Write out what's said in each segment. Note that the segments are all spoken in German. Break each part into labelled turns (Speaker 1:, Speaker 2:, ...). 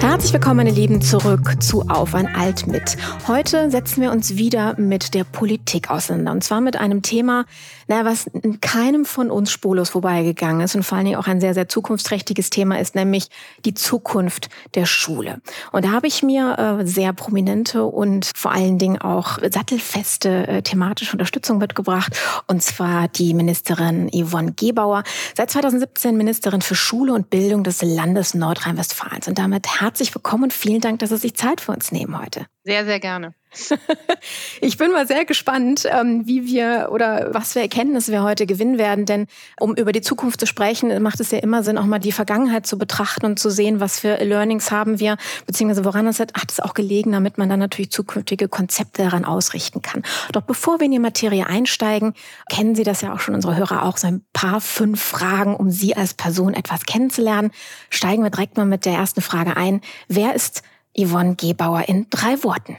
Speaker 1: Herzlich willkommen, meine Lieben, zurück zu Auf ein Alt mit. Heute setzen wir uns wieder mit der Politik auseinander. Und zwar mit einem Thema, naja, was in keinem von uns spurlos vorbeigegangen ist und vor allen Dingen auch ein sehr, sehr zukunftsträchtiges Thema ist, nämlich die Zukunft der Schule. Und da habe ich mir äh, sehr prominente und vor allen Dingen auch sattelfeste äh, thematische Unterstützung mitgebracht. Und zwar die Ministerin Yvonne Gebauer, seit 2017 Ministerin für Schule und Bildung des Landes Nordrhein-Westfalens. Und damit herzlich willkommen und vielen Dank, dass Sie sich Zeit für uns nehmen heute.
Speaker 2: Sehr, sehr gerne.
Speaker 1: ich bin mal sehr gespannt, ähm, wie wir oder was für Erkenntnisse wir heute gewinnen werden. Denn um über die Zukunft zu sprechen, macht es ja immer Sinn, auch mal die Vergangenheit zu betrachten und zu sehen, was für Learnings haben wir, beziehungsweise woran es hat, hat es auch gelegen, damit man dann natürlich zukünftige Konzepte daran ausrichten kann. Doch bevor wir in die Materie einsteigen, kennen Sie das ja auch schon, unsere Hörer auch, so ein paar fünf Fragen, um Sie als Person etwas kennenzulernen. Steigen wir direkt mal mit der ersten Frage ein. Wer ist Yvonne Gebauer in drei Worten.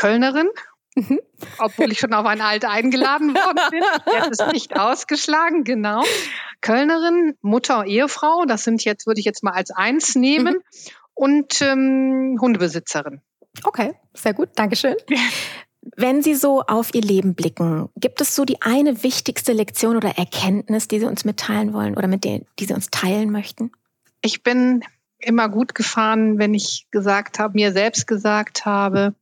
Speaker 2: Kölnerin, mhm. obwohl ich schon auf ein Alt eingeladen worden bin. Jetzt ist nicht ausgeschlagen, genau. Kölnerin, Mutter, Ehefrau, das sind jetzt, würde ich jetzt mal als eins nehmen. Mhm. Und ähm, Hundebesitzerin.
Speaker 1: Okay, sehr gut, Dankeschön. Wenn Sie so auf Ihr Leben blicken, gibt es so die eine wichtigste Lektion oder Erkenntnis, die Sie uns mitteilen wollen oder mit der, die Sie uns teilen möchten?
Speaker 2: Ich bin immer gut gefahren, wenn ich gesagt habe, mir selbst gesagt habe,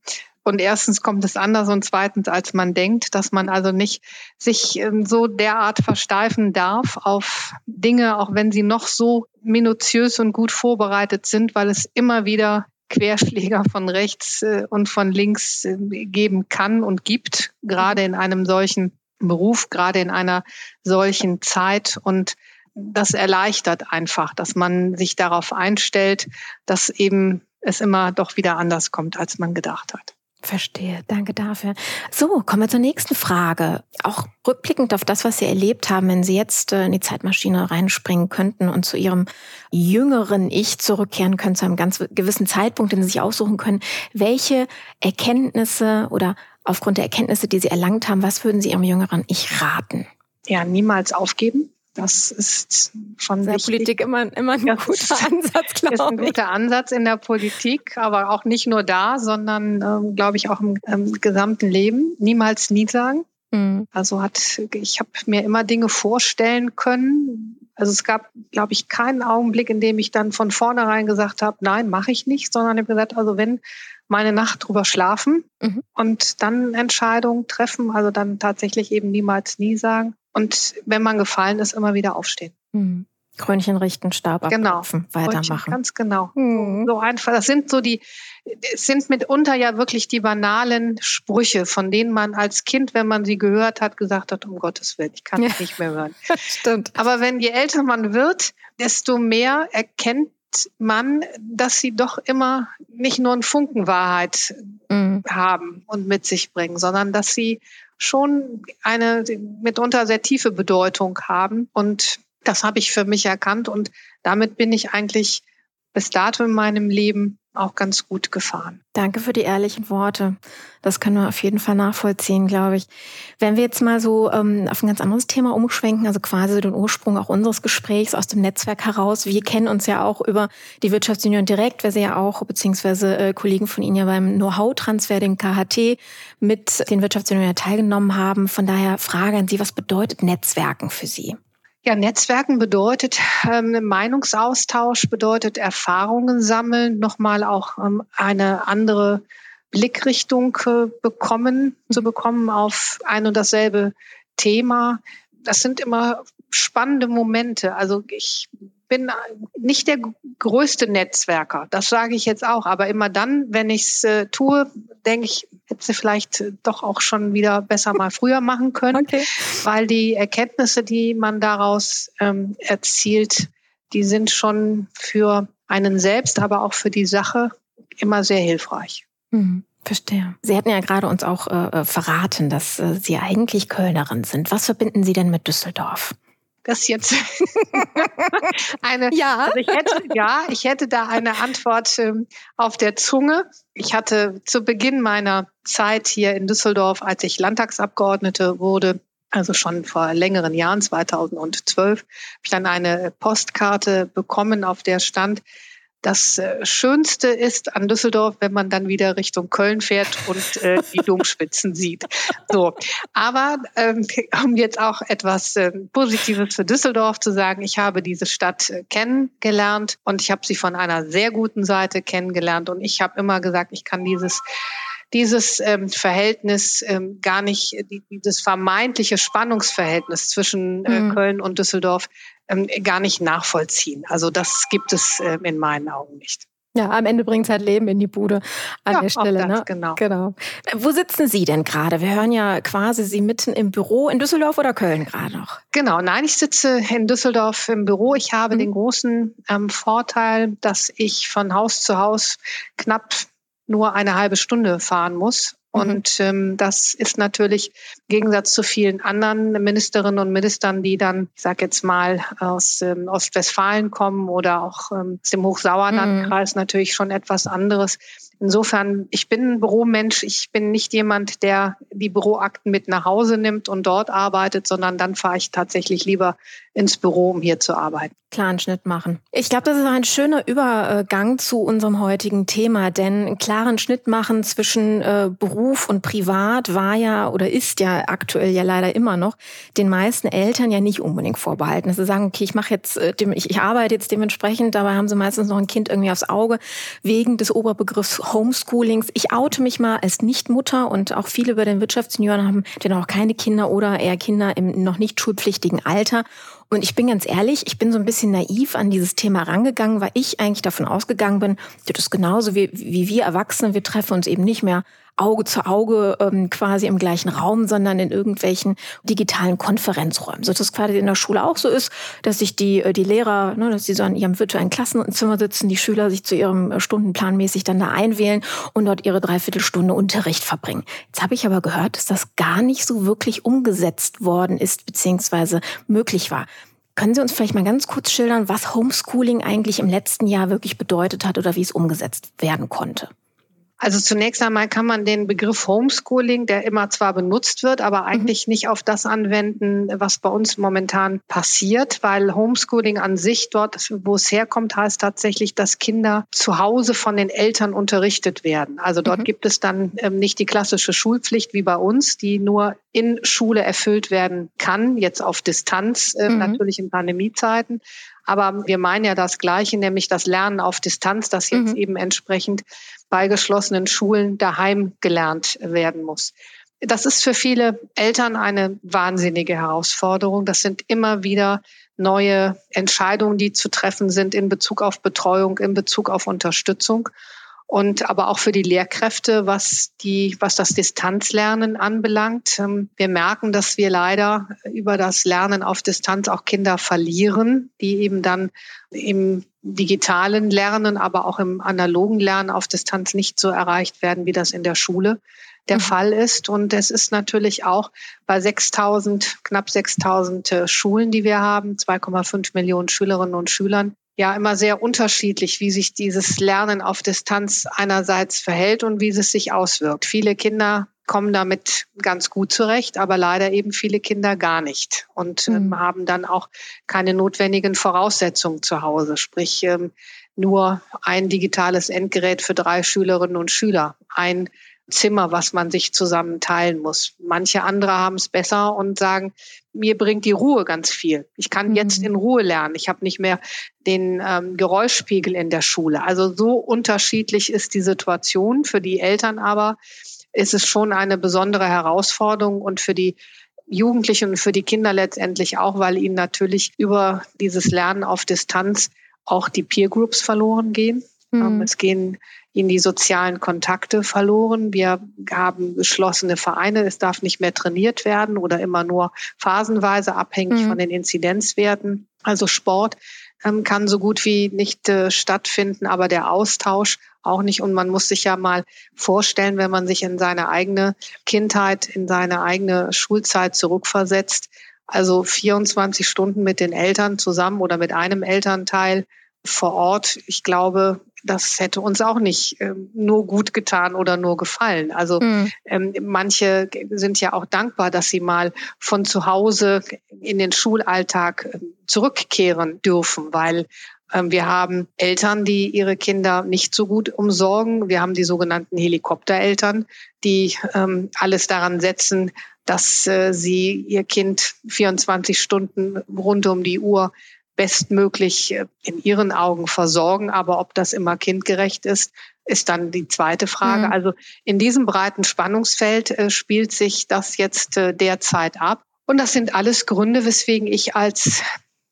Speaker 2: und erstens kommt es anders und zweitens, als man denkt, dass man also nicht sich ähm, so derart versteifen darf auf Dinge, auch wenn sie noch so minutiös und gut vorbereitet sind, weil es immer wieder Querschläger von rechts äh, und von links äh, geben kann und gibt, gerade in einem solchen Beruf, gerade in einer solchen Zeit. Und das erleichtert einfach, dass man sich darauf einstellt, dass eben es immer doch wieder anders kommt, als man gedacht hat.
Speaker 1: Verstehe, danke dafür. So, kommen wir zur nächsten Frage. Auch rückblickend auf das, was Sie erlebt haben, wenn Sie jetzt äh, in die Zeitmaschine reinspringen könnten und zu Ihrem jüngeren Ich zurückkehren können, zu einem ganz gewissen Zeitpunkt, den Sie sich aussuchen können, welche Erkenntnisse oder aufgrund der Erkenntnisse, die Sie erlangt haben, was würden Sie Ihrem jüngeren Ich raten?
Speaker 2: Ja, niemals aufgeben. Das ist schon
Speaker 1: der Politik immer, immer ein das guter Ansatz, glaube ich.
Speaker 2: Ist ein guter Ansatz in der Politik, aber auch nicht nur da, sondern, ähm, glaube ich, auch im, im, gesamten Leben. Niemals nie sagen. Mhm. Also hat, ich habe mir immer Dinge vorstellen können. Also es gab, glaube ich, keinen Augenblick, in dem ich dann von vornherein gesagt habe, nein, mache ich nicht, sondern ich habe gesagt, also wenn meine Nacht drüber schlafen mhm. und dann Entscheidungen treffen, also dann tatsächlich eben niemals nie sagen. Und wenn man gefallen ist, immer wieder aufstehen.
Speaker 1: Mhm. Krönchen richten, Stab
Speaker 2: genau.
Speaker 1: abrufen, weitermachen. Krönchen,
Speaker 2: ganz genau. Mhm. So einfach. Das sind so die, es sind mitunter ja wirklich die banalen Sprüche, von denen man als Kind, wenn man sie gehört hat, gesagt hat, um Gottes Willen, ich kann ja. nicht mehr hören.
Speaker 1: Stimmt.
Speaker 2: Aber wenn je älter man wird, desto mehr erkennt man, dass sie doch immer nicht nur einen Funken Wahrheit mhm. haben und mit sich bringen, sondern dass sie schon eine mitunter sehr tiefe Bedeutung haben. Und das habe ich für mich erkannt und damit bin ich eigentlich bis dato in meinem Leben auch ganz gut gefahren.
Speaker 1: Danke für die ehrlichen Worte. Das können wir auf jeden Fall nachvollziehen, glaube ich. Wenn wir jetzt mal so ähm, auf ein ganz anderes Thema umschwenken, also quasi den Ursprung auch unseres Gesprächs aus dem Netzwerk heraus. Wir kennen uns ja auch über die Wirtschaftsunion direkt, weil Sie ja auch, beziehungsweise äh, Kollegen von Ihnen ja beim Know-how-Transfer, dem KHT, mit den Wirtschaftsunion teilgenommen haben. Von daher Frage an Sie, was bedeutet Netzwerken für Sie?
Speaker 2: Ja, Netzwerken bedeutet ähm, Meinungsaustausch, bedeutet Erfahrungen sammeln, nochmal auch ähm, eine andere Blickrichtung äh, bekommen, zu bekommen auf ein und dasselbe Thema. Das sind immer spannende Momente. Also ich bin nicht der größte Netzwerker, das sage ich jetzt auch, aber immer dann, wenn ich es äh, tue, denke ich, hätte sie vielleicht doch auch schon wieder besser mal früher machen können, okay. weil die Erkenntnisse, die man daraus ähm, erzielt, die sind schon für einen selbst, aber auch für die Sache immer sehr hilfreich.
Speaker 1: Mhm. Verstehe. Sie hatten ja gerade uns auch äh, äh verraten, dass äh, Sie eigentlich Kölnerin sind. Was verbinden Sie denn mit Düsseldorf?
Speaker 2: Das jetzt eine. Ja. Also ich hätte, ja, ich hätte da eine Antwort ähm, auf der Zunge. Ich hatte zu Beginn meiner Zeit hier in Düsseldorf, als ich Landtagsabgeordnete wurde, also schon vor längeren Jahren, 2012, habe ich dann eine Postkarte bekommen, auf der stand, das äh, Schönste ist an Düsseldorf, wenn man dann wieder Richtung Köln fährt und äh, die Domspitzen sieht. So, aber ähm, um jetzt auch etwas äh, Positives für Düsseldorf zu sagen, ich habe diese Stadt äh, kennengelernt und ich habe sie von einer sehr guten Seite kennengelernt und ich habe immer gesagt, ich kann dieses dieses ähm, Verhältnis ähm, gar nicht, die, dieses vermeintliche Spannungsverhältnis zwischen äh, mhm. Köln und Düsseldorf ähm, gar nicht nachvollziehen. Also das gibt es äh, in meinen Augen nicht.
Speaker 1: Ja, am Ende bringt es halt Leben in die Bude an ja, der Stelle.
Speaker 2: Das, ne? genau.
Speaker 1: genau. Wo sitzen Sie denn gerade? Wir hören ja quasi Sie mitten im Büro in Düsseldorf oder Köln gerade noch?
Speaker 2: Genau, nein, ich sitze in Düsseldorf im Büro. Ich habe mhm. den großen ähm, Vorteil, dass ich von Haus zu Haus knapp nur eine halbe Stunde fahren muss. Mhm. Und ähm, das ist natürlich im Gegensatz zu vielen anderen Ministerinnen und Ministern, die dann, ich sage jetzt mal, aus ähm, Ostwestfalen kommen oder auch ähm, aus dem Hochsauerlandkreis mhm. natürlich schon etwas anderes. Insofern, ich bin ein Büromensch. Ich bin nicht jemand, der die Büroakten mit nach Hause nimmt und dort arbeitet, sondern dann fahre ich tatsächlich lieber ins Büro, um hier zu arbeiten.
Speaker 1: Klaren Schnitt machen. Ich glaube, das ist ein schöner Übergang zu unserem heutigen Thema, denn klaren Schnitt machen zwischen äh, Beruf und Privat war ja oder ist ja aktuell ja leider immer noch den meisten Eltern ja nicht unbedingt vorbehalten. sie sagen, okay, ich mache jetzt, äh, ich, ich arbeite jetzt dementsprechend, dabei haben sie meistens noch ein Kind irgendwie aufs Auge wegen des Oberbegriffs Homeschoolings. Ich oute mich mal als Nichtmutter und auch viele über den Wirtschaftssenioren haben denn auch keine Kinder oder eher Kinder im noch nicht schulpflichtigen Alter. Und ich bin ganz ehrlich, ich bin so ein bisschen naiv an dieses Thema rangegangen, weil ich eigentlich davon ausgegangen bin, das ist genauso wie, wie wir Erwachsene, wir treffen uns eben nicht mehr Auge zu Auge ähm, quasi im gleichen Raum, sondern in irgendwelchen digitalen Konferenzräumen. So dass es quasi in der Schule auch so ist, dass sich die, äh, die Lehrer, ne, dass sie so an ihrem virtuellen Klassenzimmer sitzen, die Schüler sich zu ihrem äh, Stundenplan mäßig dann da einwählen und dort ihre Dreiviertelstunde Unterricht verbringen. Jetzt habe ich aber gehört, dass das gar nicht so wirklich umgesetzt worden ist, beziehungsweise möglich war. Können Sie uns vielleicht mal ganz kurz schildern, was Homeschooling eigentlich im letzten Jahr wirklich bedeutet hat oder wie es umgesetzt werden konnte?
Speaker 2: Also zunächst einmal kann man den Begriff Homeschooling, der immer zwar benutzt wird, aber mhm. eigentlich mhm. nicht auf das anwenden, was bei uns momentan passiert, weil Homeschooling an sich dort, wo es herkommt, heißt tatsächlich, dass Kinder zu Hause von den Eltern unterrichtet werden. Also dort mhm. gibt es dann ähm, nicht die klassische Schulpflicht wie bei uns, die nur in Schule erfüllt werden kann, jetzt auf Distanz, äh, mhm. natürlich in Pandemiezeiten. Aber wir meinen ja das Gleiche, nämlich das Lernen auf Distanz, das jetzt mhm. eben entsprechend bei geschlossenen Schulen daheim gelernt werden muss. Das ist für viele Eltern eine wahnsinnige Herausforderung. Das sind immer wieder neue Entscheidungen, die zu treffen sind in Bezug auf Betreuung, in Bezug auf Unterstützung und aber auch für die Lehrkräfte, was die, was das Distanzlernen anbelangt. Ähm, wir merken, dass wir leider über das Lernen auf Distanz auch Kinder verlieren, die eben dann im digitalen Lernen, aber auch im analogen Lernen auf Distanz nicht so erreicht werden, wie das in der Schule der mhm. Fall ist. Und es ist natürlich auch bei 6000, knapp 6000 äh, Schulen, die wir haben, 2,5 Millionen Schülerinnen und Schülern, ja immer sehr unterschiedlich, wie sich dieses Lernen auf Distanz einerseits verhält und wie es sich auswirkt. Viele Kinder kommen damit ganz gut zurecht, aber leider eben viele Kinder gar nicht und ähm, mhm. haben dann auch keine notwendigen Voraussetzungen zu Hause, sprich ähm, nur ein digitales Endgerät für drei Schülerinnen und Schüler, ein Zimmer, was man sich zusammen teilen muss. Manche andere haben es besser und sagen, mir bringt die Ruhe ganz viel. Ich kann mhm. jetzt in Ruhe lernen. Ich habe nicht mehr den ähm, Geräuschspiegel in der Schule. Also so unterschiedlich ist die Situation. Für die Eltern aber ist es schon eine besondere Herausforderung und für die Jugendlichen und für die Kinder letztendlich auch, weil ihnen natürlich über dieses Lernen auf Distanz auch die Peer Groups verloren gehen. Ähm, mhm. Es gehen ihnen die sozialen Kontakte verloren. Wir haben geschlossene Vereine. Es darf nicht mehr trainiert werden oder immer nur phasenweise abhängig mhm. von den Inzidenzwerten. Also Sport ähm, kann so gut wie nicht äh, stattfinden, aber der Austausch auch nicht. Und man muss sich ja mal vorstellen, wenn man sich in seine eigene Kindheit, in seine eigene Schulzeit zurückversetzt, Also 24 Stunden mit den Eltern zusammen oder mit einem Elternteil vor Ort. Ich glaube, das hätte uns auch nicht ähm, nur gut getan oder nur gefallen. Also mhm. ähm, manche sind ja auch dankbar, dass sie mal von zu Hause in den Schulalltag ähm, zurückkehren dürfen, weil ähm, wir haben Eltern, die ihre Kinder nicht so gut umsorgen. Wir haben die sogenannten Helikoptereltern, die ähm, alles daran setzen, dass äh, sie ihr Kind 24 Stunden rund um die Uhr bestmöglich äh, in ihren Augen versorgen. Aber ob das immer kindgerecht ist, ist dann die zweite Frage. Mhm. Also in diesem breiten Spannungsfeld äh, spielt sich das jetzt äh, derzeit ab. Und das sind alles Gründe, weswegen ich als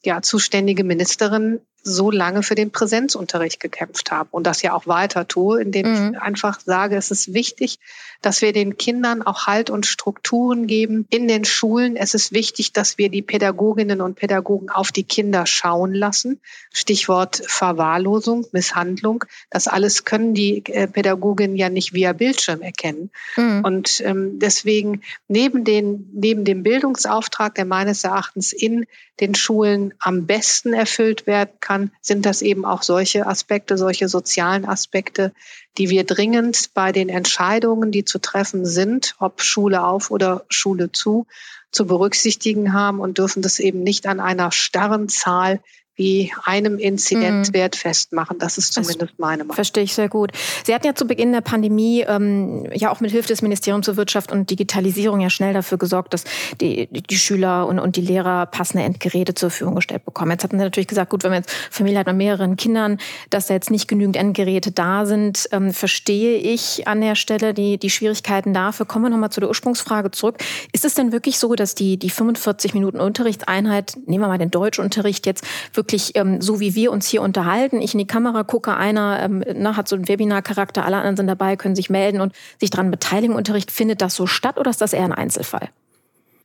Speaker 2: ja, zuständige Ministerin so lange für den Präsenzunterricht gekämpft habe und das ja auch weiter tue, indem mhm. ich einfach sage, es ist wichtig, dass wir den Kindern auch Halt und Strukturen geben in den Schulen. Es ist wichtig, dass wir die Pädagoginnen und Pädagogen auf die Kinder schauen lassen. Stichwort Verwahrlosung, Misshandlung. Das alles können die äh, Pädagoginnen ja nicht via Bildschirm erkennen. Mhm. Und ähm, deswegen neben, den, neben dem Bildungsauftrag, der meines Erachtens in den Schulen am besten erfüllt werden kann, sind das eben auch solche Aspekte, solche sozialen Aspekte, die wir dringend bei den Entscheidungen, die zu treffen sind, ob Schule auf oder Schule zu, zu berücksichtigen haben und dürfen das eben nicht an einer starren Zahl wie einem Inzidenzwert mhm. festmachen. Das ist zumindest das meine Meinung.
Speaker 1: Verstehe ich sehr gut. Sie hatten ja zu Beginn der Pandemie ähm, ja auch mit Hilfe des Ministeriums für Wirtschaft und Digitalisierung ja schnell dafür gesorgt, dass die, die Schüler und, und die Lehrer passende Endgeräte zur Verfügung gestellt bekommen. Jetzt hatten Sie natürlich gesagt, gut, wenn man jetzt Familie hat mit mehreren Kindern, dass da jetzt nicht genügend Endgeräte da sind, ähm, verstehe ich an der Stelle die, die Schwierigkeiten dafür. Kommen wir nochmal zu der Ursprungsfrage zurück. Ist es denn wirklich so, dass die, die 45 Minuten Unterrichtseinheit, nehmen wir mal den Deutschunterricht jetzt, wirklich wirklich ähm, so, wie wir uns hier unterhalten. Ich in die Kamera gucke, einer ähm, ne, hat so einen Webinar-Charakter, alle anderen sind dabei, können sich melden und sich daran beteiligen. Unterricht findet das so statt oder ist das eher ein Einzelfall?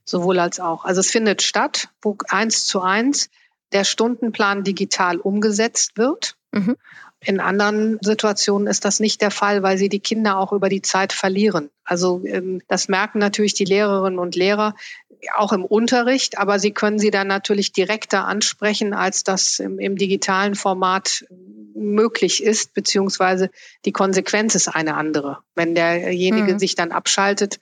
Speaker 2: Sowohl als auch. Also es findet statt, wo eins zu eins der Stundenplan digital umgesetzt wird. Mhm. In anderen Situationen ist das nicht der Fall, weil sie die Kinder auch über die Zeit verlieren. Also ähm, das merken natürlich die Lehrerinnen und Lehrer auch im Unterricht, aber sie können sie dann natürlich direkter ansprechen, als das im, im digitalen Format möglich ist, beziehungsweise die Konsequenz ist eine andere. Wenn derjenige mhm. sich dann abschaltet,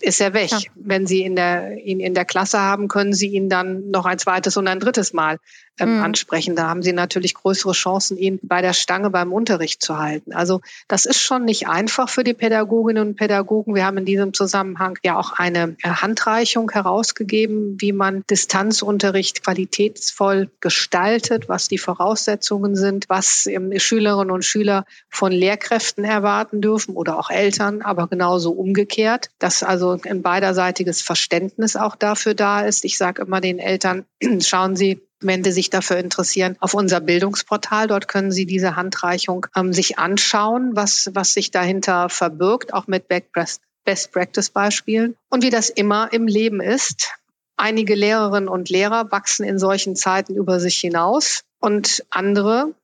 Speaker 2: ist er weg. Ja. Wenn Sie in der, ihn in der Klasse haben, können Sie ihn dann noch ein zweites und ein drittes Mal ähm, mhm. ansprechen. Da haben Sie natürlich größere Chancen, ihn bei der Stange beim Unterricht zu halten. Also das ist schon nicht einfach für die Pädagoginnen und Pädagogen. Wir haben in diesem Zusammenhang ja auch eine äh, Handreichung herausgegeben, wie man Distanzunterricht qualitätsvoll gestaltet, was die Voraussetzungen sind, was ähm, Schülerinnen und Schüler von Lehrkräften erwarten dürfen oder auch Eltern, aber genauso umgekehrt, dass also ein beiderseitiges Verständnis auch dafür da ist. Ich sage immer den Eltern, schauen Sie, Sie sich dafür interessieren, auf unser Bildungsportal. Dort können Sie diese Handreichung ähm, sich anschauen, was, was sich dahinter verbirgt, auch mit Best Practice Beispielen. Und wie das immer im Leben ist, einige Lehrerinnen und Lehrer wachsen in solchen Zeiten über sich hinaus und andere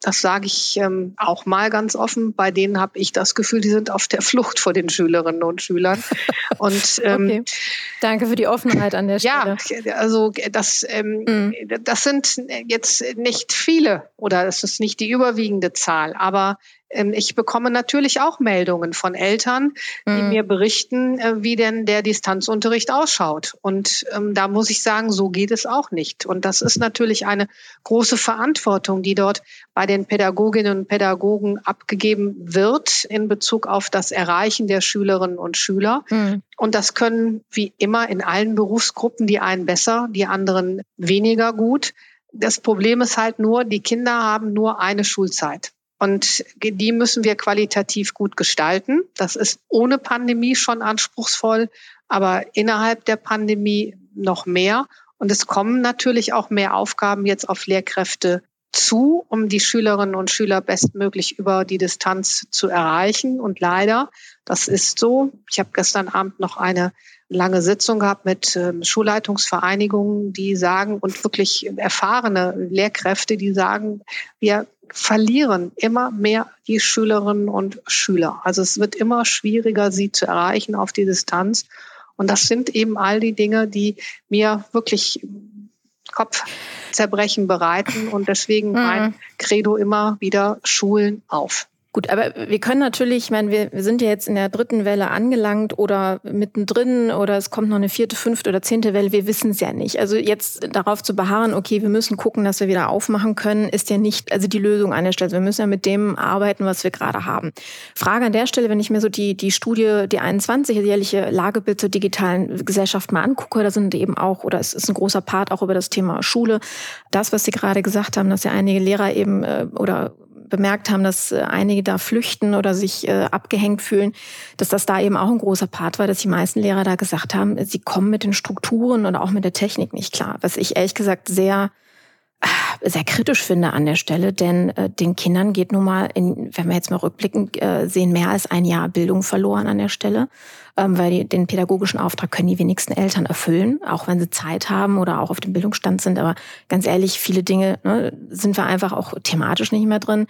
Speaker 2: das sage ich ähm, auch mal ganz offen. Bei denen habe ich das Gefühl, die sind auf der Flucht vor den Schülerinnen und Schülern. Und
Speaker 1: ähm, okay. danke für die Offenheit an der Stelle.
Speaker 2: Ja, also das, ähm, mhm. das sind jetzt nicht viele oder es ist nicht die überwiegende Zahl, aber ich bekomme natürlich auch Meldungen von Eltern, die mhm. mir berichten, äh, wie denn der Distanzunterricht ausschaut. Und ähm, da muss ich sagen, so geht es auch nicht. Und das ist natürlich eine große Verantwortung, die dort bei den Pädagoginnen und Pädagogen abgegeben wird in Bezug auf das Erreichen der Schülerinnen und Schüler. Mhm. Und das können wie immer in allen Berufsgruppen die einen besser, die anderen weniger gut. Das Problem ist halt nur, die Kinder haben nur eine Schulzeit. Und die müssen wir qualitativ gut gestalten. Das ist ohne Pandemie schon anspruchsvoll, aber innerhalb der Pandemie noch mehr. Und es kommen natürlich auch mehr Aufgaben jetzt auf Lehrkräfte zu, um die Schülerinnen und Schüler bestmöglich über die Distanz zu erreichen. Und leider, das ist so. Ich habe gestern Abend noch eine lange Sitzung gehabt mit ähm, Schulleitungsvereinigungen, die sagen und wirklich erfahrene Lehrkräfte, die sagen, wir verlieren immer mehr die Schülerinnen und Schüler. Also es wird immer schwieriger, sie zu erreichen auf die Distanz. Und das sind eben all die Dinge, die mir wirklich Kopfzerbrechen bereiten und deswegen mhm. mein Credo immer wieder Schulen auf.
Speaker 1: Gut, aber wir können natürlich, ich meine, wir, wir sind ja jetzt in der dritten Welle angelangt oder mittendrin oder es kommt noch eine vierte, fünfte oder zehnte Welle, wir wissen es ja nicht. Also jetzt darauf zu beharren, okay, wir müssen gucken, dass wir wieder aufmachen können, ist ja nicht also die Lösung an der Stelle. Wir müssen ja mit dem arbeiten, was wir gerade haben. Frage an der Stelle, wenn ich mir so die, die Studie, die 21, jährliche Lagebild zur digitalen Gesellschaft mal angucke, da sind eben auch, oder es ist ein großer Part auch über das Thema Schule. Das, was Sie gerade gesagt haben, dass ja einige Lehrer eben äh, oder bemerkt haben, dass äh, einige da flüchten oder sich äh, abgehängt fühlen, dass das da eben auch ein großer Part war, dass die meisten Lehrer da gesagt haben, sie kommen mit den Strukturen und auch mit der Technik nicht klar. Was ich ehrlich gesagt sehr äh, sehr kritisch finde an der Stelle, denn den Kindern geht nun mal, in, wenn wir jetzt mal rückblicken, sehen mehr als ein Jahr Bildung verloren an der Stelle weil die, den pädagogischen Auftrag können die wenigsten Eltern erfüllen, auch wenn sie Zeit haben oder auch auf dem Bildungsstand sind. Aber ganz ehrlich, viele Dinge ne, sind wir einfach auch thematisch nicht mehr drin.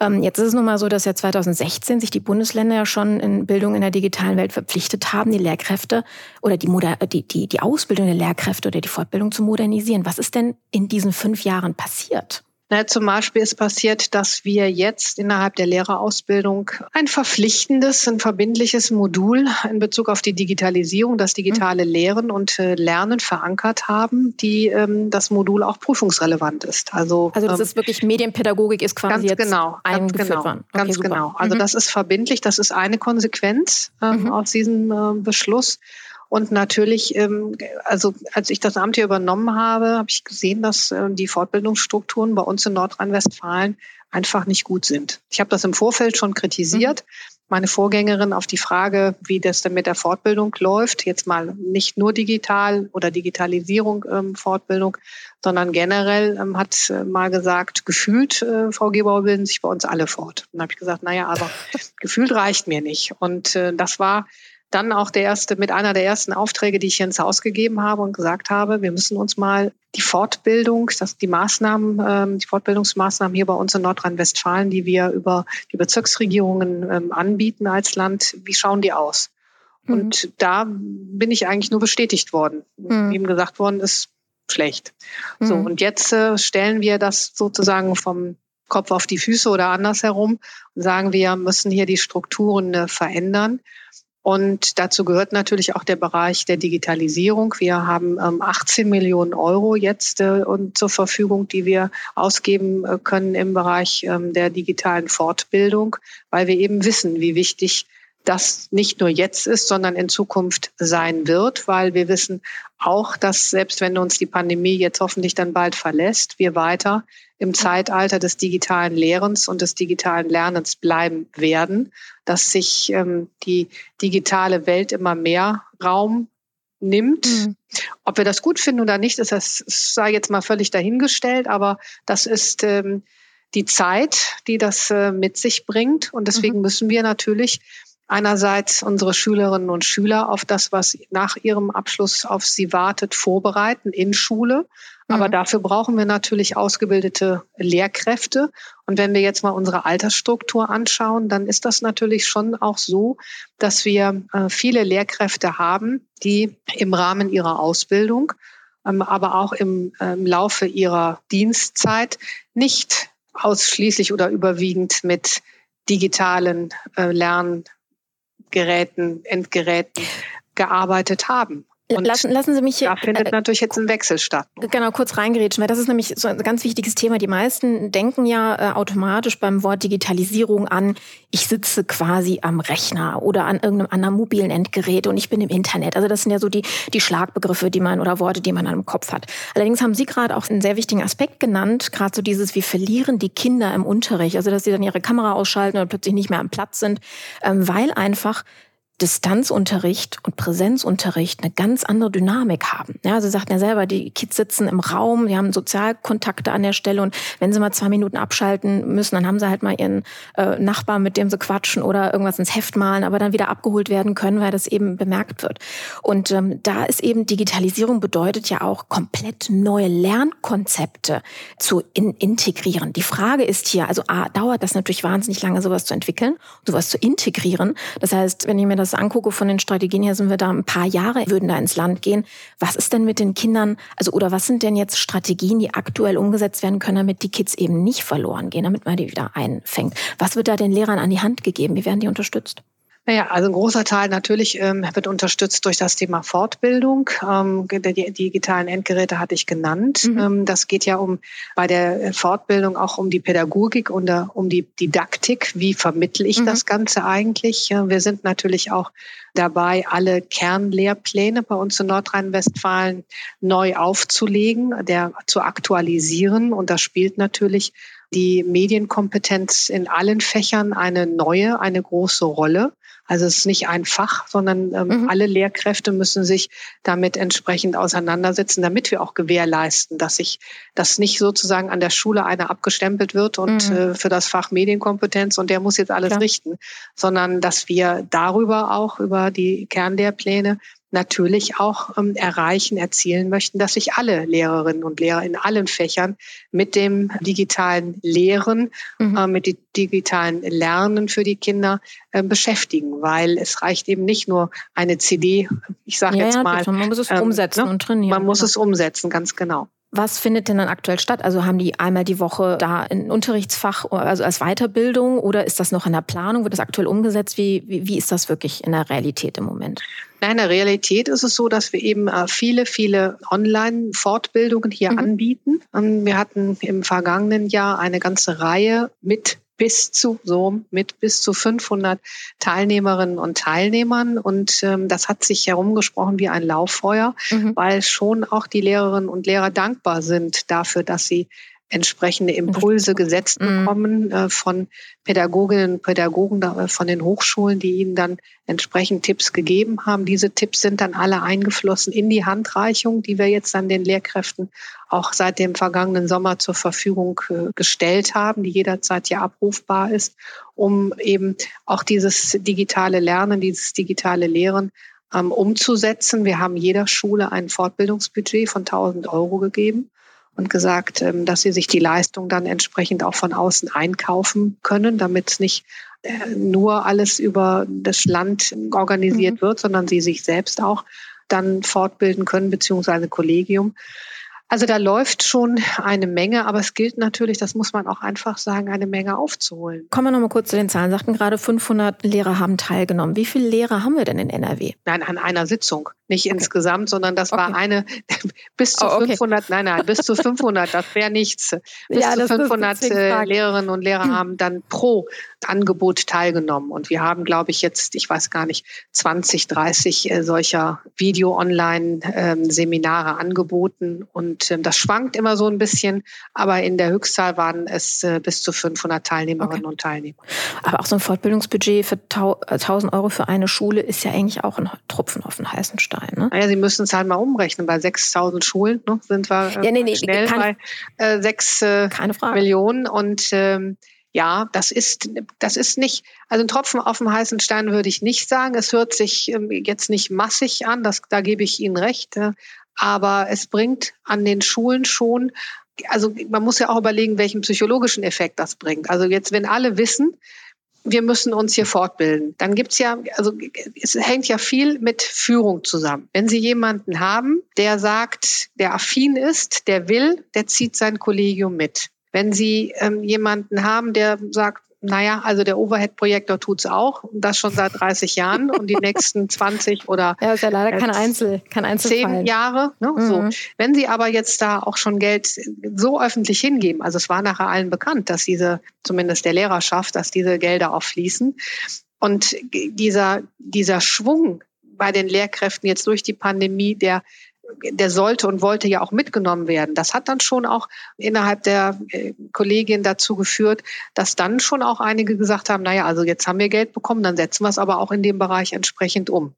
Speaker 1: Ähm, jetzt ist es nun mal so, dass ja 2016 sich die Bundesländer ja schon in Bildung in der digitalen Welt verpflichtet haben, die Lehrkräfte oder die, Moder die, die, die Ausbildung der Lehrkräfte oder die Fortbildung zu modernisieren. Was ist denn in diesen fünf Jahren passiert?
Speaker 2: Na, zum Beispiel ist passiert, dass wir jetzt innerhalb der Lehrerausbildung ein verpflichtendes, ein verbindliches Modul in Bezug auf die Digitalisierung, das digitale Lehren und äh, Lernen verankert haben, die ähm, das Modul auch prüfungsrelevant ist.
Speaker 1: Also, also das ähm, ist wirklich Medienpädagogik ist quasi
Speaker 2: ganz
Speaker 1: jetzt
Speaker 2: genau,
Speaker 1: eingeführt
Speaker 2: ganz genau,
Speaker 1: worden.
Speaker 2: Okay, ganz super. genau. Also mhm. das ist verbindlich, das ist eine Konsequenz ähm, mhm. aus diesem äh, Beschluss. Und natürlich, ähm, also als ich das Amt hier übernommen habe, habe ich gesehen, dass äh, die Fortbildungsstrukturen bei uns in Nordrhein-Westfalen einfach nicht gut sind. Ich habe das im Vorfeld schon kritisiert. Mhm. Meine Vorgängerin auf die Frage, wie das denn mit der Fortbildung läuft, jetzt mal nicht nur digital oder Digitalisierung ähm, Fortbildung, sondern generell ähm, hat äh, mal gesagt, gefühlt, äh, Frau Gebauer, bilden sich bei uns alle fort. Und dann habe ich gesagt, naja, aber gefühlt reicht mir nicht. Und äh, das war dann auch der erste, mit einer der ersten Aufträge, die ich hier ins Haus gegeben habe und gesagt habe, wir müssen uns mal die Fortbildung, das, die Maßnahmen, ähm, die Fortbildungsmaßnahmen hier bei uns in Nordrhein-Westfalen, die wir über die Bezirksregierungen ähm, anbieten als Land, wie schauen die aus? Mhm. Und da bin ich eigentlich nur bestätigt worden. Mhm. Eben gesagt worden ist, schlecht. Mhm. So, und jetzt äh, stellen wir das sozusagen vom Kopf auf die Füße oder andersherum und sagen, wir müssen hier die Strukturen äh, verändern. Und dazu gehört natürlich auch der Bereich der Digitalisierung. Wir haben ähm, 18 Millionen Euro jetzt äh, zur Verfügung, die wir ausgeben äh, können im Bereich ähm, der digitalen Fortbildung, weil wir eben wissen, wie wichtig das nicht nur jetzt ist, sondern in Zukunft sein wird, weil wir wissen auch, dass selbst wenn uns die Pandemie jetzt hoffentlich dann bald verlässt, wir weiter im Zeitalter des digitalen Lehrens und des digitalen Lernens bleiben werden, dass sich ähm, die digitale Welt immer mehr Raum nimmt. Mhm. Ob wir das gut finden oder nicht, ist das sei jetzt mal völlig dahingestellt, aber das ist ähm, die Zeit, die das äh, mit sich bringt. Und deswegen mhm. müssen wir natürlich einerseits unsere Schülerinnen und Schüler auf das, was nach ihrem Abschluss auf sie wartet, vorbereiten in Schule. Aber mhm. dafür brauchen wir natürlich ausgebildete Lehrkräfte. Und wenn wir jetzt mal unsere Altersstruktur anschauen, dann ist das natürlich schon auch so, dass wir äh, viele Lehrkräfte haben, die im Rahmen ihrer Ausbildung, ähm, aber auch im, äh, im Laufe ihrer Dienstzeit nicht ausschließlich oder überwiegend mit digitalen äh, Lern Geräten, Endgeräten gearbeitet haben.
Speaker 1: Lassen, lassen Sie mich
Speaker 2: hier. Da findet äh, natürlich jetzt ein Wechsel statt.
Speaker 1: Genau, kurz reingerätschen, weil das ist nämlich so ein ganz wichtiges Thema. Die meisten denken ja äh, automatisch beim Wort Digitalisierung an, ich sitze quasi am Rechner oder an irgendeinem anderen mobilen Endgerät und ich bin im Internet. Also das sind ja so die, die Schlagbegriffe, die man oder Worte, die man an im Kopf hat. Allerdings haben Sie gerade auch einen sehr wichtigen Aspekt genannt, gerade so dieses, wir verlieren die Kinder im Unterricht. Also dass sie dann ihre Kamera ausschalten oder plötzlich nicht mehr am Platz sind, ähm, weil einfach Distanzunterricht und Präsenzunterricht eine ganz andere Dynamik haben. Ja, Sie sagten ja selber, die Kids sitzen im Raum, die haben Sozialkontakte an der Stelle und wenn sie mal zwei Minuten abschalten müssen, dann haben sie halt mal ihren äh, Nachbarn, mit dem sie quatschen oder irgendwas ins Heft malen, aber dann wieder abgeholt werden können, weil das eben bemerkt wird. Und ähm, da ist eben Digitalisierung bedeutet ja auch komplett neue Lernkonzepte zu in integrieren. Die Frage ist hier, also A, dauert das natürlich wahnsinnig lange, sowas zu entwickeln, sowas zu integrieren. Das heißt, wenn ich mir das angucke von den Strategien her, sind wir da ein paar Jahre, würden da ins Land gehen. Was ist denn mit den Kindern, also oder was sind denn jetzt Strategien, die aktuell umgesetzt werden können, damit die Kids eben nicht verloren gehen, damit man die wieder einfängt? Was wird da den Lehrern an die Hand gegeben? Wie werden die unterstützt?
Speaker 2: Naja, also ein großer Teil natürlich ähm, wird unterstützt durch das Thema Fortbildung. Ähm, die digitalen Endgeräte hatte ich genannt. Mhm. Ähm, das geht ja um bei der Fortbildung auch um die Pädagogik und uh, um die Didaktik. Wie vermittle ich mhm. das Ganze eigentlich? wir sind natürlich auch dabei, alle Kernlehrpläne bei uns in Nordrhein-Westfalen neu aufzulegen, der zu aktualisieren. Und das spielt natürlich die Medienkompetenz in allen Fächern eine neue, eine große Rolle. Also es ist nicht ein Fach, sondern ähm, mhm. alle Lehrkräfte müssen sich damit entsprechend auseinandersetzen, damit wir auch gewährleisten, dass sich das nicht sozusagen an der Schule einer abgestempelt wird und mhm. äh, für das Fach Medienkompetenz und der muss jetzt alles Klar. richten, sondern dass wir darüber auch über die Kernlehrpläne natürlich auch ähm, erreichen, erzielen möchten, dass sich alle Lehrerinnen und Lehrer in allen Fächern mit dem digitalen Lehren, mhm. äh, mit dem digitalen Lernen für die Kinder äh, beschäftigen, weil es reicht eben nicht nur eine CD, ich sage ja, jetzt mal.
Speaker 1: man muss es ähm, umsetzen ne? und trainieren.
Speaker 2: Man muss genau. es umsetzen, ganz genau.
Speaker 1: Was findet denn dann aktuell statt? Also haben die einmal die Woche da ein Unterrichtsfach, also als Weiterbildung oder ist das noch in der Planung? Wird das aktuell umgesetzt? Wie, wie, wie ist das wirklich in der Realität im Moment?
Speaker 2: Nein, in der Realität ist es so, dass wir eben äh, viele, viele Online-Fortbildungen hier mhm. anbieten. Wir hatten im vergangenen Jahr eine ganze Reihe mit bis zu so mit bis zu 500 Teilnehmerinnen und Teilnehmern und ähm, das hat sich herumgesprochen wie ein Lauffeuer, mhm. weil schon auch die Lehrerinnen und Lehrer dankbar sind dafür, dass sie entsprechende Impulse gesetzt mhm. bekommen äh, von Pädagoginnen und Pädagogen äh, von den Hochschulen, die ihnen dann entsprechend Tipps gegeben haben. Diese Tipps sind dann alle eingeflossen in die Handreichung, die wir jetzt an den Lehrkräften auch seit dem vergangenen Sommer zur Verfügung äh, gestellt haben, die jederzeit ja abrufbar ist, um eben auch dieses digitale Lernen, dieses digitale Lehren ähm, umzusetzen. Wir haben jeder Schule ein Fortbildungsbudget von 1000 Euro gegeben und gesagt, ähm, dass sie sich die Leistung dann entsprechend auch von außen einkaufen können, damit nicht äh, nur alles über das Land organisiert mhm. wird, sondern sie sich selbst auch dann fortbilden können, beziehungsweise Kollegium. Also da läuft schon eine Menge, aber es gilt natürlich, das muss man auch einfach sagen, eine Menge aufzuholen.
Speaker 1: Kommen wir noch mal kurz zu den Zahlen. Sie sagten gerade, 500 Lehrer haben teilgenommen. Wie viele Lehrer haben wir denn in NRW?
Speaker 2: Nein, an einer Sitzung. Nicht okay. insgesamt, sondern das okay. war eine bis zu oh, okay. 500, nein, nein, bis zu 500, das wäre nichts. Bis ja, zu 500 äh, Lehrerinnen und Lehrer haben dann pro Angebot teilgenommen. Und wir haben, glaube ich, jetzt, ich weiß gar nicht, 20, 30 äh, solcher Video-Online-Seminare ähm, angeboten. Und ähm, das schwankt immer so ein bisschen, aber in der Höchstzahl waren es äh, bis zu 500 Teilnehmerinnen und Teilnehmer.
Speaker 1: Aber auch so ein Fortbildungsbudget für 1000 Euro für eine Schule ist ja eigentlich auch ein Tropfen auf den heißen Stein. Ne?
Speaker 2: Naja, Sie müssen es halt mal umrechnen. Bei 6000 Schulen ne, sind wir äh, ja, nee, nee, schnell kann, bei äh, 6 äh, Millionen. Und ähm, ja, das ist, das ist nicht, also ein Tropfen auf dem heißen Stein würde ich nicht sagen. Es hört sich ähm, jetzt nicht massig an, das, da gebe ich Ihnen recht. Äh, aber es bringt an den Schulen schon also man muss ja auch überlegen, welchen psychologischen Effekt das bringt. Also jetzt, wenn alle wissen, wir müssen uns hier fortbilden. Dann gibt's ja, also es hängt ja viel mit Führung zusammen. Wenn Sie jemanden haben, der sagt, der affin ist, der will, der zieht sein Kollegium mit. Wenn Sie ähm, jemanden haben, der sagt, naja, also der Overhead-Projektor tut's auch und das schon seit 30 Jahren und die nächsten 20 oder
Speaker 1: ja, ist ja leider kein Einzel, kein Einzelfall.
Speaker 2: 10 Jahre. Ne, mhm. so. Wenn Sie aber jetzt da auch schon Geld so öffentlich hingeben, also es war nachher allen bekannt, dass diese, zumindest der Lehrerschaft, dass diese Gelder auch fließen und dieser, dieser Schwung bei den Lehrkräften jetzt durch die Pandemie, der der sollte und wollte ja auch mitgenommen werden. Das hat dann schon auch innerhalb der äh, Kollegien dazu geführt, dass dann schon auch einige gesagt haben, naja, also jetzt haben wir Geld bekommen, dann setzen wir es aber auch in dem Bereich entsprechend um.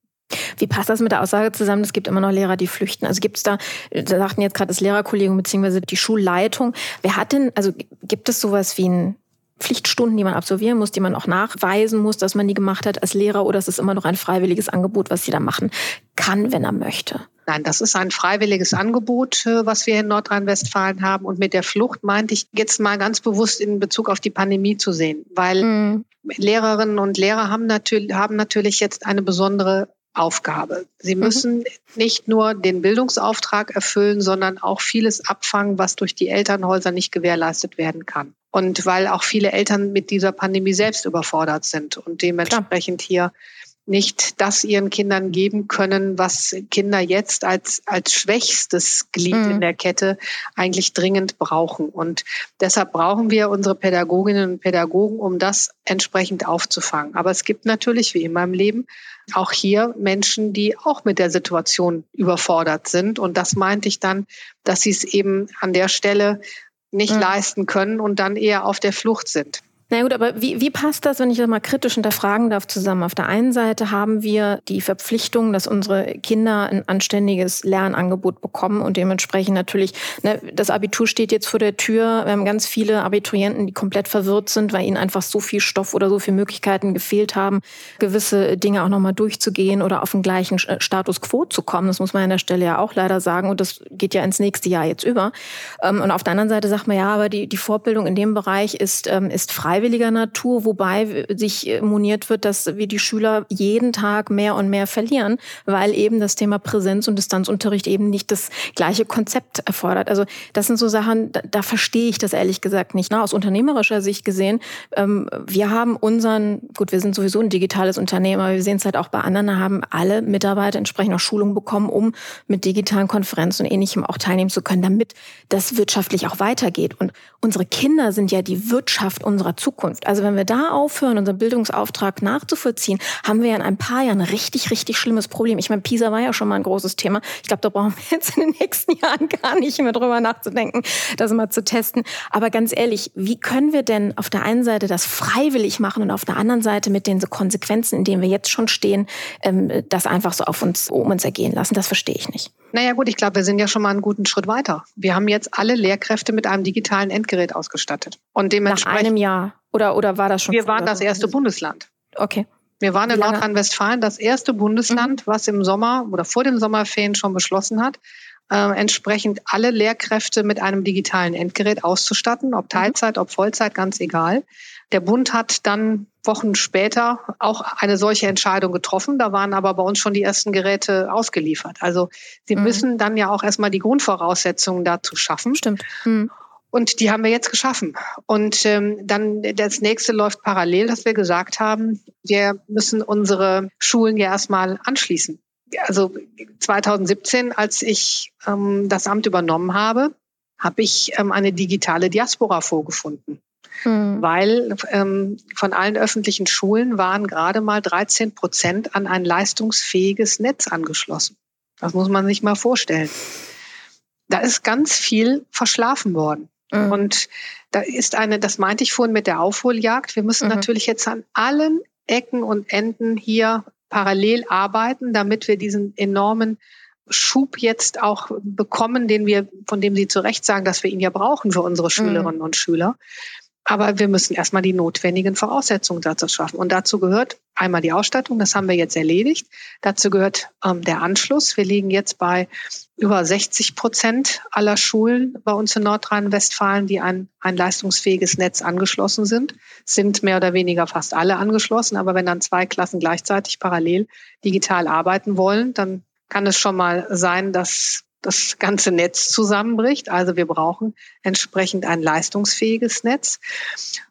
Speaker 1: Wie passt das mit der Aussage zusammen? Es gibt immer noch Lehrer, die flüchten. Also gibt es da, da sagten jetzt gerade das Lehrerkollegium bzw. die Schulleitung. Wer hat denn, also gibt es sowas wie ein Pflichtstunden, die man absolvieren muss, die man auch nachweisen muss, dass man die gemacht hat als Lehrer oder ist es immer noch ein freiwilliges Angebot, was jeder machen kann, wenn er möchte?
Speaker 2: Nein, das ist ein freiwilliges Angebot, äh, was wir in Nordrhein-Westfalen haben. Und mit der Flucht meinte ich jetzt mal ganz bewusst in Bezug auf die Pandemie zu sehen, weil mhm. Lehrerinnen und Lehrer haben natürlich, haben natürlich jetzt eine besondere Aufgabe. Sie mhm. müssen mhm. nicht nur den Bildungsauftrag erfüllen, sondern auch vieles abfangen, was durch die Elternhäuser nicht gewährleistet werden kann. Und weil auch viele Eltern mit dieser Pandemie selbst überfordert sind und dementsprechend hier nicht das ihren Kindern geben können, was Kinder jetzt als, als schwächstes Glied mhm. in der Kette eigentlich dringend brauchen. Und deshalb brauchen wir unsere Pädagoginnen und Pädagogen, um das entsprechend aufzufangen. Aber es gibt natürlich, wie immer im Leben, auch hier Menschen, die auch mit der Situation überfordert sind. Und das meinte ich dann, dass sie es eben an der Stelle nicht mhm. leisten können und dann eher auf der Flucht sind.
Speaker 1: Na gut, aber wie, wie passt das, wenn ich das mal kritisch hinterfragen darf, zusammen? Auf der einen Seite haben wir die Verpflichtung, dass unsere Kinder ein anständiges Lernangebot bekommen und dementsprechend natürlich, ne, das Abitur steht jetzt vor der Tür. Wir haben ganz viele Abiturienten, die komplett verwirrt sind, weil ihnen einfach so viel Stoff oder so viele Möglichkeiten gefehlt haben, gewisse Dinge auch nochmal durchzugehen oder auf den gleichen äh, Status quo zu kommen. Das muss man an der Stelle ja auch leider sagen und das geht ja ins nächste Jahr jetzt über. Ähm, und auf der anderen Seite sagt man ja, aber die, die Fortbildung in dem Bereich ist, ähm, ist frei freiwilliger Natur, wobei sich moniert wird, dass wir die Schüler jeden Tag mehr und mehr verlieren, weil eben das Thema Präsenz- und Distanzunterricht eben nicht das gleiche Konzept erfordert. Also das sind so Sachen, da, da verstehe ich das ehrlich gesagt nicht. Na, aus unternehmerischer Sicht gesehen, ähm, wir haben unseren, gut, wir sind sowieso ein digitales Unternehmen, aber wir sehen es halt auch bei anderen, haben alle Mitarbeiter entsprechend auch Schulung bekommen, um mit digitalen Konferenzen und ähnlichem auch teilnehmen zu können, damit das wirtschaftlich auch weitergeht. Und unsere Kinder sind ja die Wirtschaft unserer Zukunft. Also wenn wir da aufhören, unseren Bildungsauftrag nachzuvollziehen, haben wir ja in ein paar Jahren ein richtig, richtig schlimmes Problem. Ich meine, PISA war ja schon mal ein großes Thema. Ich glaube, da brauchen wir jetzt in den nächsten Jahren gar nicht mehr drüber nachzudenken, das mal zu testen. Aber ganz ehrlich, wie können wir denn auf der einen Seite das freiwillig machen und auf der anderen Seite mit den Konsequenzen, in denen wir jetzt schon stehen, ähm, das einfach so auf uns, um uns ergehen lassen? Das verstehe ich nicht.
Speaker 2: Naja gut, ich glaube, wir sind ja schon mal einen guten Schritt weiter. Wir haben jetzt alle Lehrkräfte mit einem digitalen Endgerät ausgestattet.
Speaker 1: Und dementsprechend, Nach einem Jahr oder, oder war das schon?
Speaker 2: Wir waren das erste Bundesland.
Speaker 1: Okay.
Speaker 2: Wir waren in Nordrhein-Westfalen das erste Bundesland, mhm. was im Sommer oder vor den Sommerferien schon beschlossen hat, äh, entsprechend alle Lehrkräfte mit einem digitalen Endgerät auszustatten, ob mhm. Teilzeit, ob Vollzeit, ganz egal. Der Bund hat dann Wochen später auch eine solche Entscheidung getroffen. Da waren aber bei uns schon die ersten Geräte ausgeliefert. Also sie mhm. müssen dann ja auch erstmal die Grundvoraussetzungen dazu schaffen.
Speaker 1: Stimmt.
Speaker 2: Und die haben wir jetzt geschaffen. Und ähm, dann das nächste läuft parallel, dass wir gesagt haben, wir müssen unsere Schulen ja erstmal anschließen. Also 2017, als ich ähm, das Amt übernommen habe, habe ich ähm, eine digitale Diaspora vorgefunden mhm. weil ähm, von allen öffentlichen Schulen waren gerade mal 13 Prozent an ein leistungsfähiges Netz angeschlossen. Das muss man sich mal vorstellen. Da ist ganz viel verschlafen worden. Mhm. Und da ist eine, das meinte ich vorhin mit der Aufholjagd. Wir müssen mhm. natürlich jetzt an allen Ecken und Enden hier parallel arbeiten, damit wir diesen enormen Schub jetzt auch bekommen, den wir, von dem Sie zu Recht sagen, dass wir ihn ja brauchen für unsere mhm. Schülerinnen und Schüler. Aber wir müssen erstmal die notwendigen Voraussetzungen dazu schaffen. Und dazu gehört einmal die Ausstattung, das haben wir jetzt erledigt. Dazu gehört ähm, der Anschluss. Wir liegen jetzt bei über 60 Prozent aller Schulen bei uns in Nordrhein-Westfalen, die ein, ein leistungsfähiges Netz angeschlossen sind, sind mehr oder weniger fast alle angeschlossen. Aber wenn dann zwei Klassen gleichzeitig parallel digital arbeiten wollen, dann kann es schon mal sein, dass das ganze Netz zusammenbricht. Also wir brauchen entsprechend ein leistungsfähiges Netz.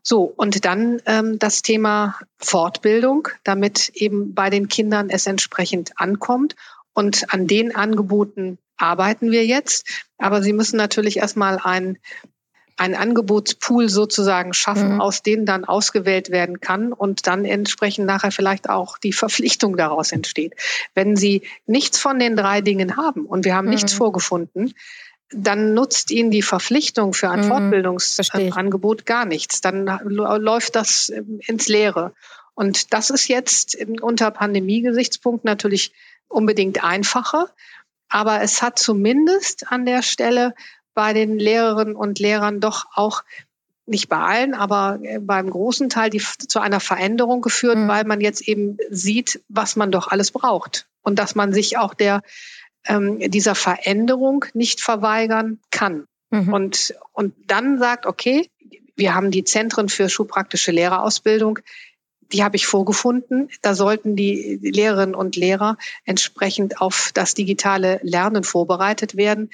Speaker 2: So, und dann ähm, das Thema Fortbildung, damit eben bei den Kindern es entsprechend ankommt. Und an den Angeboten arbeiten wir jetzt. Aber sie müssen natürlich erstmal ein einen Angebotspool sozusagen schaffen, mhm. aus denen dann ausgewählt werden kann und dann entsprechend nachher vielleicht auch die Verpflichtung daraus entsteht. Wenn Sie nichts von den drei Dingen haben und wir haben mhm. nichts vorgefunden, dann nutzt Ihnen die Verpflichtung für ein mhm. Fortbildungsangebot gar nichts. Dann läuft das ähm, ins Leere. Und das ist jetzt unter Pandemie-Gesichtspunkt natürlich unbedingt einfacher. Aber es hat zumindest an der Stelle bei den Lehrerinnen und Lehrern doch auch nicht bei allen, aber äh, beim großen Teil die zu einer Veränderung geführt, mhm. weil man jetzt eben sieht, was man doch alles braucht und dass man sich auch der ähm, dieser Veränderung nicht verweigern kann. Mhm. Und, und dann sagt, okay, wir haben die Zentren für schulpraktische Lehrerausbildung, die habe ich vorgefunden. Da sollten die Lehrerinnen und Lehrer entsprechend auf das digitale Lernen vorbereitet werden.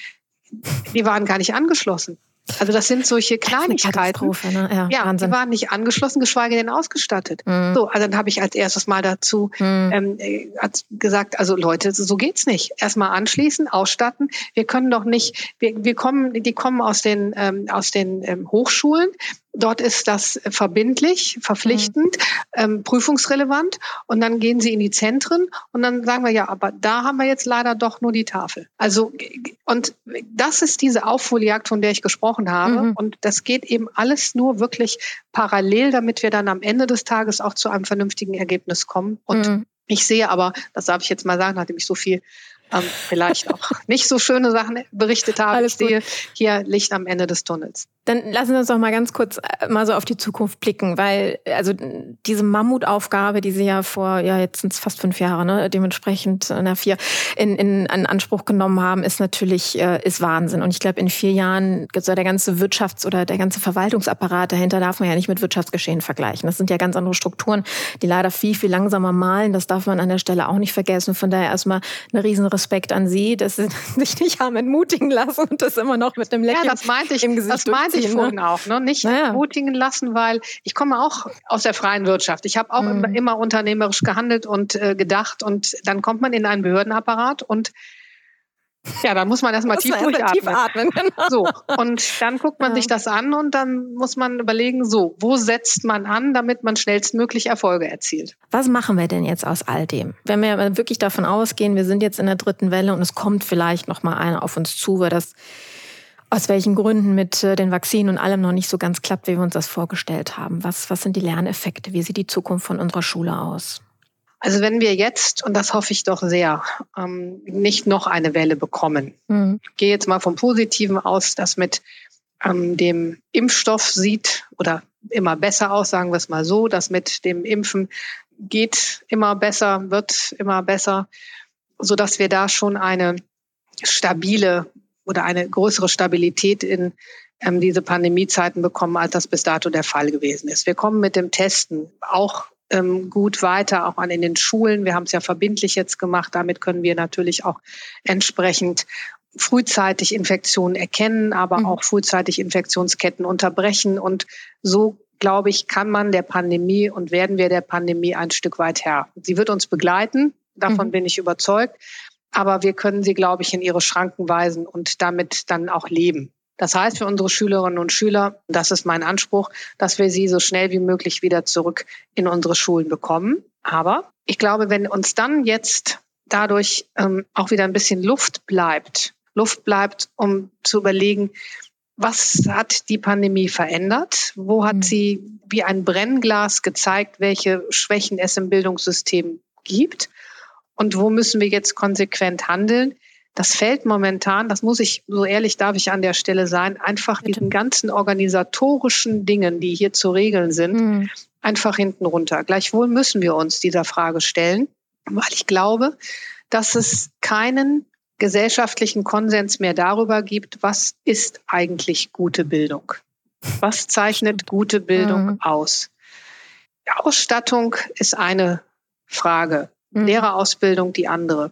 Speaker 2: Die waren gar nicht angeschlossen. Also das sind solche Kleinigkeiten. Ne? Ja, ja die waren nicht angeschlossen, geschweige denn ausgestattet. Mhm. So, also dann habe ich als erstes mal dazu mhm. ähm, äh, gesagt, also Leute, so geht's nicht. Erstmal anschließen, ausstatten. Wir können doch nicht, wir, wir kommen, die kommen aus den ähm, aus den ähm, Hochschulen, Dort ist das verbindlich, verpflichtend, mhm. ähm, prüfungsrelevant. Und dann gehen sie in die Zentren und dann sagen wir, ja, aber da haben wir jetzt leider doch nur die Tafel. Also, und das ist diese Aufholjagd, von der ich gesprochen habe. Mhm. Und das geht eben alles nur wirklich parallel, damit wir dann am Ende des Tages auch zu einem vernünftigen Ergebnis kommen. Und mhm. ich sehe aber, das darf ich jetzt mal sagen, nachdem ich so viel ähm, vielleicht auch nicht so schöne Sachen berichtet habe. Ich sehe hier Licht am Ende des Tunnels.
Speaker 1: Dann lassen wir uns doch mal ganz kurz äh, mal so auf die Zukunft blicken, weil also diese Mammutaufgabe, die Sie ja vor, ja jetzt sind es fast fünf Jahre, ne, dementsprechend äh, na vier, in, in, in Anspruch genommen haben, ist natürlich äh, ist Wahnsinn. Und ich glaube, in vier Jahren so der ganze Wirtschafts- oder der ganze Verwaltungsapparat dahinter darf man ja nicht mit Wirtschaftsgeschehen vergleichen. Das sind ja ganz andere Strukturen, die leider viel, viel langsamer malen. Das darf man an der Stelle auch nicht vergessen. Von daher erstmal eine riesen Respekt an Sie, dass Sie sich nicht haben entmutigen lassen und das immer noch mit einem Lächeln ja,
Speaker 2: das meinte ich, im Gesicht Das meinte ich ne? vorhin auch. Ne? Nicht naja. entmutigen lassen, weil ich komme auch aus der freien Wirtschaft. Ich habe auch mhm. immer, immer, unternehmerisch gehandelt und äh, gedacht und dann kommt man in einen Behördenapparat und ja, dann muss man erstmal tief durchatmen. Tief atmen, genau. So, und dann guckt man ja. sich das an und dann muss man überlegen, so, wo setzt man an, damit man schnellstmöglich Erfolge erzielt.
Speaker 1: Was machen wir denn jetzt aus all dem? Wenn wir wirklich davon ausgehen, wir sind jetzt in der dritten Welle und es kommt vielleicht noch mal einer auf uns zu, weil das aus welchen Gründen mit äh, den Vakzinen und allem noch nicht so ganz klappt, wie wir uns das vorgestellt haben. Was, was sind die Lerneffekte? Wie sieht die Zukunft von unserer Schule aus?
Speaker 2: Also wenn wir jetzt, und das hoffe ich doch sehr, ähm, nicht noch eine Welle bekommen. Mhm. Ich gehe jetzt mal vom Positiven aus, dass mit ähm, dem Impfstoff sieht oder immer besser aus, sagen wir es mal so, dass mit dem Impfen geht immer besser, wird immer besser, so dass wir da schon eine stabile oder eine größere Stabilität in ähm, diese Pandemiezeiten bekommen, als das bis dato der Fall gewesen ist. Wir kommen mit dem Testen auch ähm, gut weiter, auch an in den Schulen. Wir haben es ja verbindlich jetzt gemacht. Damit können wir natürlich auch entsprechend frühzeitig Infektionen erkennen, aber mhm. auch frühzeitig Infektionsketten unterbrechen. Und so, glaube ich, kann man der Pandemie und werden wir der Pandemie ein Stück weit Herr. Sie wird uns begleiten, davon mhm. bin ich überzeugt. Aber wir können sie, glaube ich, in ihre Schranken weisen und damit dann auch leben. Das heißt für unsere Schülerinnen und Schüler, das ist mein Anspruch, dass wir sie so schnell wie möglich wieder zurück in unsere Schulen bekommen. Aber ich glaube, wenn uns dann jetzt dadurch ähm, auch wieder ein bisschen Luft bleibt, Luft bleibt, um zu überlegen, was hat die Pandemie verändert? Wo hat mhm. sie wie ein Brennglas gezeigt, welche Schwächen es im Bildungssystem gibt? Und wo müssen wir jetzt konsequent handeln? das fällt momentan, das muss ich, so ehrlich darf ich an der Stelle sein, einfach Bitte. diesen ganzen organisatorischen Dingen, die hier zu regeln sind, mhm. einfach hinten runter. Gleichwohl müssen wir uns dieser Frage stellen, weil ich glaube, dass es keinen gesellschaftlichen Konsens mehr darüber gibt, was ist eigentlich gute Bildung? Was zeichnet gute Bildung mhm. aus? Die Ausstattung ist eine Frage, mhm. Lehrerausbildung die andere.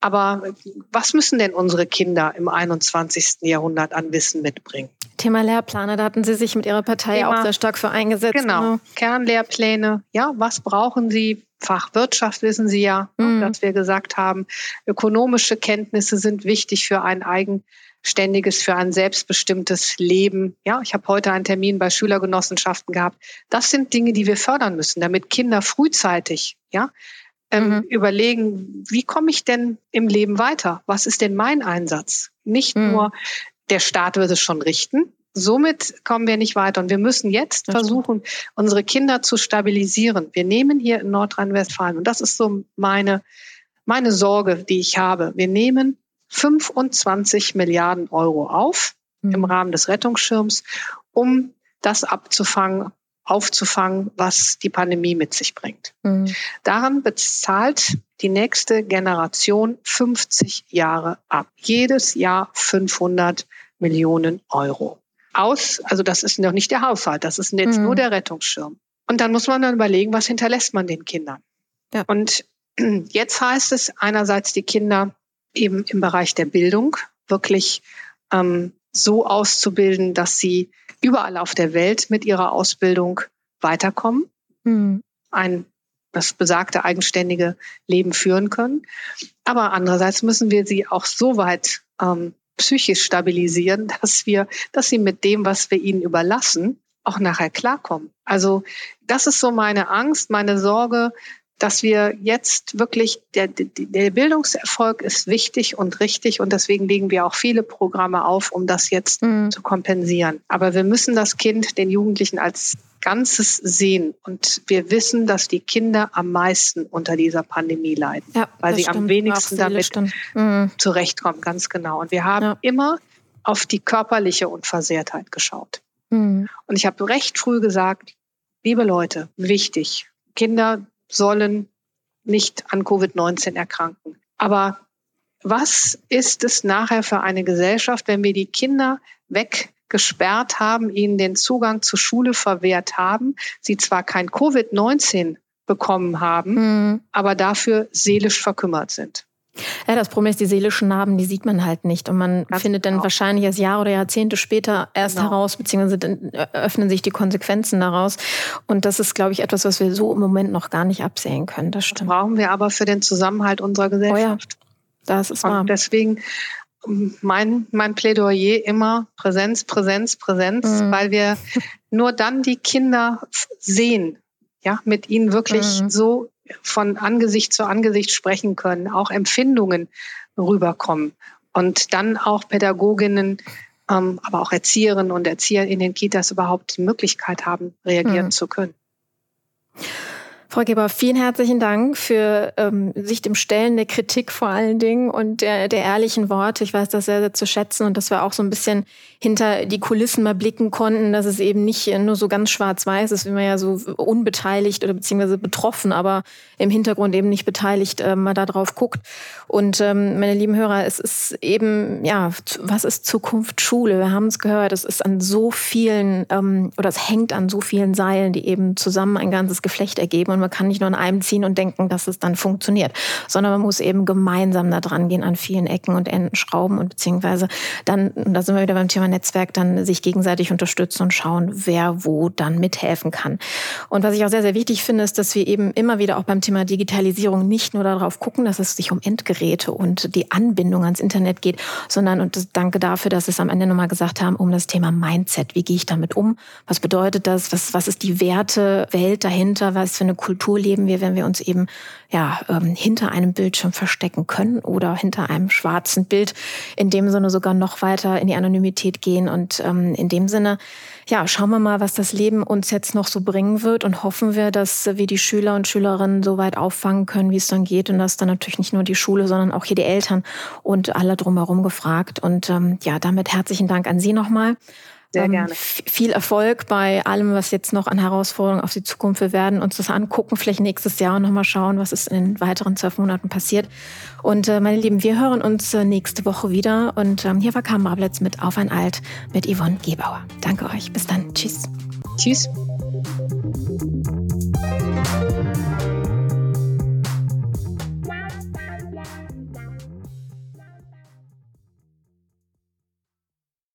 Speaker 2: Aber was müssen denn unsere Kinder im 21. Jahrhundert an Wissen mitbringen?
Speaker 1: Thema Lehrpläne, da hatten Sie sich mit Ihrer Partei Thema, auch sehr stark für eingesetzt.
Speaker 2: Genau, ne? Kernlehrpläne. Ja, was brauchen Sie? Fachwirtschaft wissen Sie ja, mhm. dass wir gesagt haben, ökonomische Kenntnisse sind wichtig für ein eigenständiges, für ein selbstbestimmtes Leben. Ja, ich habe heute einen Termin bei Schülergenossenschaften gehabt. Das sind Dinge, die wir fördern müssen, damit Kinder frühzeitig, ja, ähm, mhm. überlegen, wie komme ich denn im Leben weiter? Was ist denn mein Einsatz? Nicht mhm. nur der Staat wird es schon richten. Somit kommen wir nicht weiter. Und wir müssen jetzt das versuchen, stimmt. unsere Kinder zu stabilisieren. Wir nehmen hier in Nordrhein-Westfalen, und das ist so meine, meine Sorge, die ich habe. Wir nehmen 25 Milliarden Euro auf mhm. im Rahmen des Rettungsschirms, um das abzufangen, aufzufangen, was die Pandemie mit sich bringt. Mhm. Daran bezahlt die nächste Generation 50 Jahre ab. Jedes Jahr 500 Millionen Euro. Aus, also das ist noch nicht der Haushalt, das ist jetzt mhm. nur der Rettungsschirm. Und dann muss man dann überlegen, was hinterlässt man den Kindern. Ja. Und jetzt heißt es einerseits, die Kinder eben im Bereich der Bildung wirklich ähm, so auszubilden, dass sie überall auf der Welt mit ihrer Ausbildung weiterkommen, mhm. ein das besagte eigenständige Leben führen können. Aber andererseits müssen wir sie auch so weit ähm, psychisch stabilisieren, dass wir, dass sie mit dem, was wir ihnen überlassen, auch nachher klarkommen. Also das ist so meine Angst, meine Sorge, dass wir jetzt wirklich, der, der Bildungserfolg ist wichtig und richtig und deswegen legen wir auch viele Programme auf, um das jetzt mhm. zu kompensieren. Aber wir müssen das Kind, den Jugendlichen als Ganzes sehen. Und wir wissen, dass die Kinder am meisten unter dieser Pandemie leiden, ja, weil sie stimmt. am wenigsten damit mhm. zurechtkommen, ganz genau. Und wir haben ja. immer auf die körperliche Unversehrtheit geschaut. Mhm. Und ich habe recht früh gesagt, liebe Leute, wichtig, Kinder sollen nicht an Covid-19 erkranken. Aber was ist es nachher für eine Gesellschaft, wenn wir die Kinder weggesperrt haben, ihnen den Zugang zur Schule verwehrt haben, sie zwar kein Covid-19 bekommen haben, mhm. aber dafür seelisch verkümmert sind?
Speaker 1: Ja, das Problem ist, die seelischen Narben, die sieht man halt nicht. Und man Ganz findet dann wahrscheinlich erst Jahre oder Jahrzehnte später erst genau. heraus, beziehungsweise dann öffnen sich die Konsequenzen daraus. Und das ist, glaube ich, etwas, was wir so im Moment noch gar nicht absehen können. Das stimmt.
Speaker 2: Das brauchen wir aber für den Zusammenhalt unserer Gesellschaft. Oh ja, das ist wahr. Und deswegen mein, mein Plädoyer immer Präsenz, Präsenz, Präsenz, mhm. weil wir nur dann die Kinder sehen, ja, mit ihnen wirklich mhm. so von Angesicht zu Angesicht sprechen können, auch Empfindungen rüberkommen und dann auch Pädagoginnen, ähm, aber auch Erzieherinnen und Erzieher in den Kitas überhaupt die Möglichkeit haben, reagieren mhm. zu können.
Speaker 1: Frau Geber, vielen herzlichen Dank für ähm, sich dem Stellen der Kritik vor allen Dingen und der, der ehrlichen Worte. Ich weiß das sehr, sehr zu schätzen und dass wir auch so ein bisschen hinter die Kulissen mal blicken konnten, dass es eben nicht nur so ganz schwarz-weiß ist, wie man ja so unbeteiligt oder beziehungsweise betroffen, aber im Hintergrund eben nicht beteiligt, äh, mal da drauf guckt. Und ähm, meine lieben Hörer, es ist eben, ja, was ist Zukunft Schule? Wir haben es gehört, es ist an so vielen ähm, oder es hängt an so vielen Seilen, die eben zusammen ein ganzes Geflecht ergeben. Und man kann nicht nur an einem ziehen und denken, dass es dann funktioniert, sondern man muss eben gemeinsam da dran gehen, an vielen Ecken und Enden schrauben und beziehungsweise dann, und da sind wir wieder beim Thema Netzwerk, dann sich gegenseitig unterstützen und schauen, wer wo dann mithelfen kann. Und was ich auch sehr, sehr wichtig finde, ist, dass wir eben immer wieder auch beim Thema Digitalisierung nicht nur darauf gucken, dass es sich um Endgeräte und die Anbindung ans Internet geht, sondern, und danke dafür, dass Sie es am Ende nochmal gesagt haben, um das Thema Mindset. Wie gehe ich damit um? Was bedeutet das? Was, was ist die Wertewelt dahinter? Was für eine Kultur Kultur leben wir, wenn wir uns eben ja ähm, hinter einem Bildschirm verstecken können oder hinter einem schwarzen Bild in dem Sinne sogar noch weiter in die Anonymität gehen. Und ähm, in dem Sinne ja schauen wir mal, was das Leben uns jetzt noch so bringen wird und hoffen wir, dass wir die Schüler und Schülerinnen so weit auffangen können, wie es dann geht. Und dass dann natürlich nicht nur die Schule, sondern auch hier die Eltern und alle drumherum gefragt. Und ähm, ja damit herzlichen Dank an Sie nochmal.
Speaker 2: Sehr ähm, gerne.
Speaker 1: Viel Erfolg bei allem, was jetzt noch an Herausforderungen auf die Zukunft. Wir werden uns das angucken, vielleicht nächstes Jahr und nochmal schauen, was ist in den weiteren zwölf Monaten passiert. Und äh, meine Lieben, wir hören uns äh, nächste Woche wieder. Und ähm, hier war Kamerablitz mit Auf ein Alt mit Yvonne Gebauer. Danke euch. Bis dann. Tschüss.
Speaker 2: Tschüss.